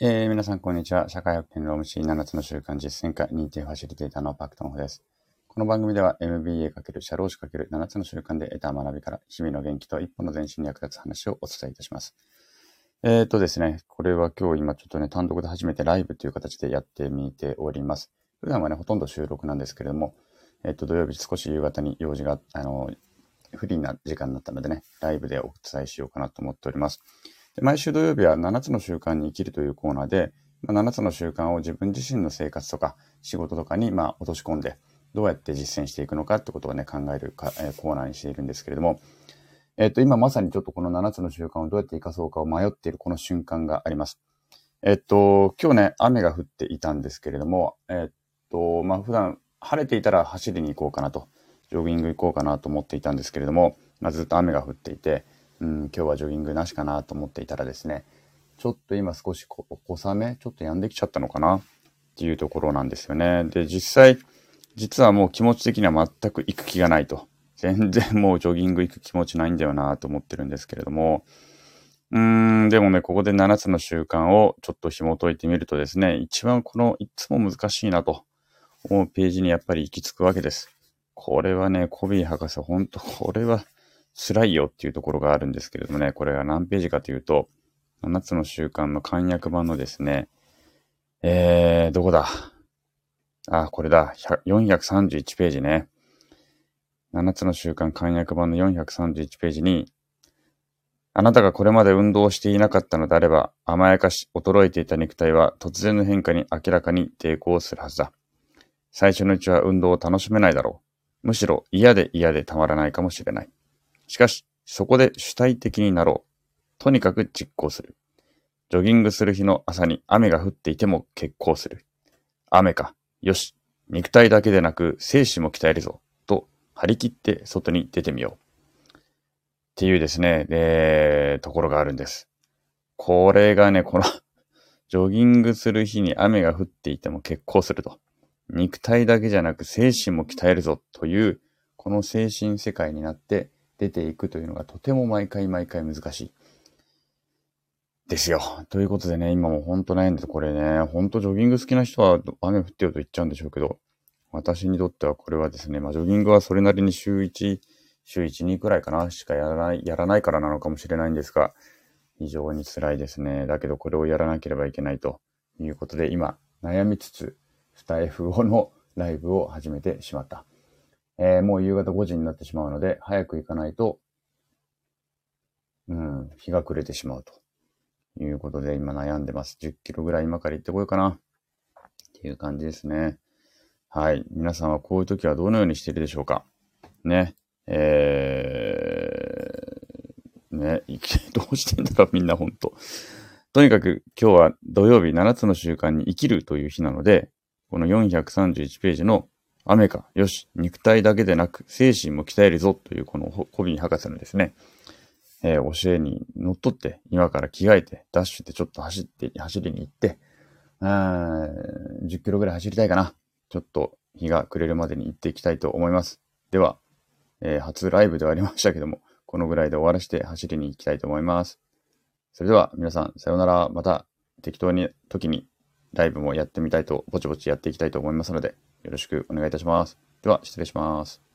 えー、皆さん、こんにちは。社会保険労務士7つの習慣実践会認定ファシリテーターのパクトンホです。この番組では MBA× 社労士 ×7 つの習慣で得た学びから日々の元気と一歩の前進に役立つ話をお伝えいたします。えっ、ー、とですね、これは今日今ちょっとね、単独で初めてライブという形でやってみております。普段はね、ほとんど収録なんですけれども、えっ、ー、と、土曜日少し夕方に用事が、あの、フリーな時間になったのでね、ライブでお伝えしようかなと思っております。毎週土曜日は7つの習慣に生きるというコーナーで、まあ、7つの習慣を自分自身の生活とか仕事とかにま落とし込んで、どうやって実践していくのかってことをね、考えるか、えー、コーナーにしているんですけれども、えっ、ー、と、今まさにちょっとこの7つの習慣をどうやって活かそうかを迷っているこの瞬間があります。えっ、ー、と、今日ね、雨が降っていたんですけれども、えっと、まあ、普段晴れていたら走りに行こうかなと、ジョギング行こうかなと思っていたんですけれども、まあ、ずっと雨が降っていて、うん、今日はジョギングなしかなと思っていたらですね、ちょっと今少し小雨、ちょっと止んできちゃったのかなっていうところなんですよね。で、実際、実はもう気持ち的には全く行く気がないと。全然もうジョギング行く気持ちないんだよなと思ってるんですけれども、うーん、でもね、ここで7つの習慣をちょっと紐解いてみるとですね、一番このいつも難しいなと思うページにやっぱり行き着くわけです。これはね、コビー博士、ほんと、これは辛いよっていうところがあるんですけれどもね、これが何ページかというと、7つの習慣の簡約版のですね、えー、どこだ？あ、これだ。431ページね。7つの習慣簡約版の431ページに、あなたがこれまで運動していなかったのであれば、甘やかし、衰えていた肉体は突然の変化に明らかに抵抗するはずだ。最初のうちは運動を楽しめないだろう。むしろ嫌で嫌でたまらないかもしれない。しかし、そこで主体的になろう。とにかく実行する。ジョギングする日の朝に雨が降っていても結構する。雨か。よし。肉体だけでなく精神も鍛えるぞ。と張り切って外に出てみよう。っていうですね、えー、ところがあるんです。これがね、このジョギングする日に雨が降っていても結構すると。肉体だけじゃなく精神も鍛えるぞという、この精神世界になって出ていくというのがとても毎回毎回難しい。ですよ。ということでね、今もほんと悩んでて、これね、ほんとジョギング好きな人は雨降ってよと言っちゃうんでしょうけど、私にとってはこれはですね、まあジョギングはそれなりに週1、週1、2くらいかな、しかやらない、やらないからなのかもしれないんですが、非常に辛いですね。だけどこれをやらなければいけないということで、今悩みつつ、スタイフ後のライブを始めてしまった。えー、もう夕方5時になってしまうので、早く行かないと、うん、日が暮れてしまうということで、今悩んでます。10キロぐらい今から行ってこようかな。っていう感じですね。はい。皆さんはこういう時はどのようにしているでしょうかね。えー、ね、どうしてんだろう、みんなほんと。とにかく今日は土曜日7つの習慣に生きるという日なので、この431ページの雨か、よし、肉体だけでなく精神も鍛えるぞというこのコビン博士のですね、えー、教えに乗っ取って、今から着替えて、ダッシュでちょっと走って、走りに行って、あ10キロぐらい走りたいかな。ちょっと日が暮れるまでに行っていきたいと思います。では、えー、初ライブではありましたけども、このぐらいで終わらせて走りに行きたいと思います。それでは皆さん、さようなら。また適当に時にライブもやってみたいと、ぼちぼちやっていきたいと思いますので、よろしくお願いいたします。では、失礼します。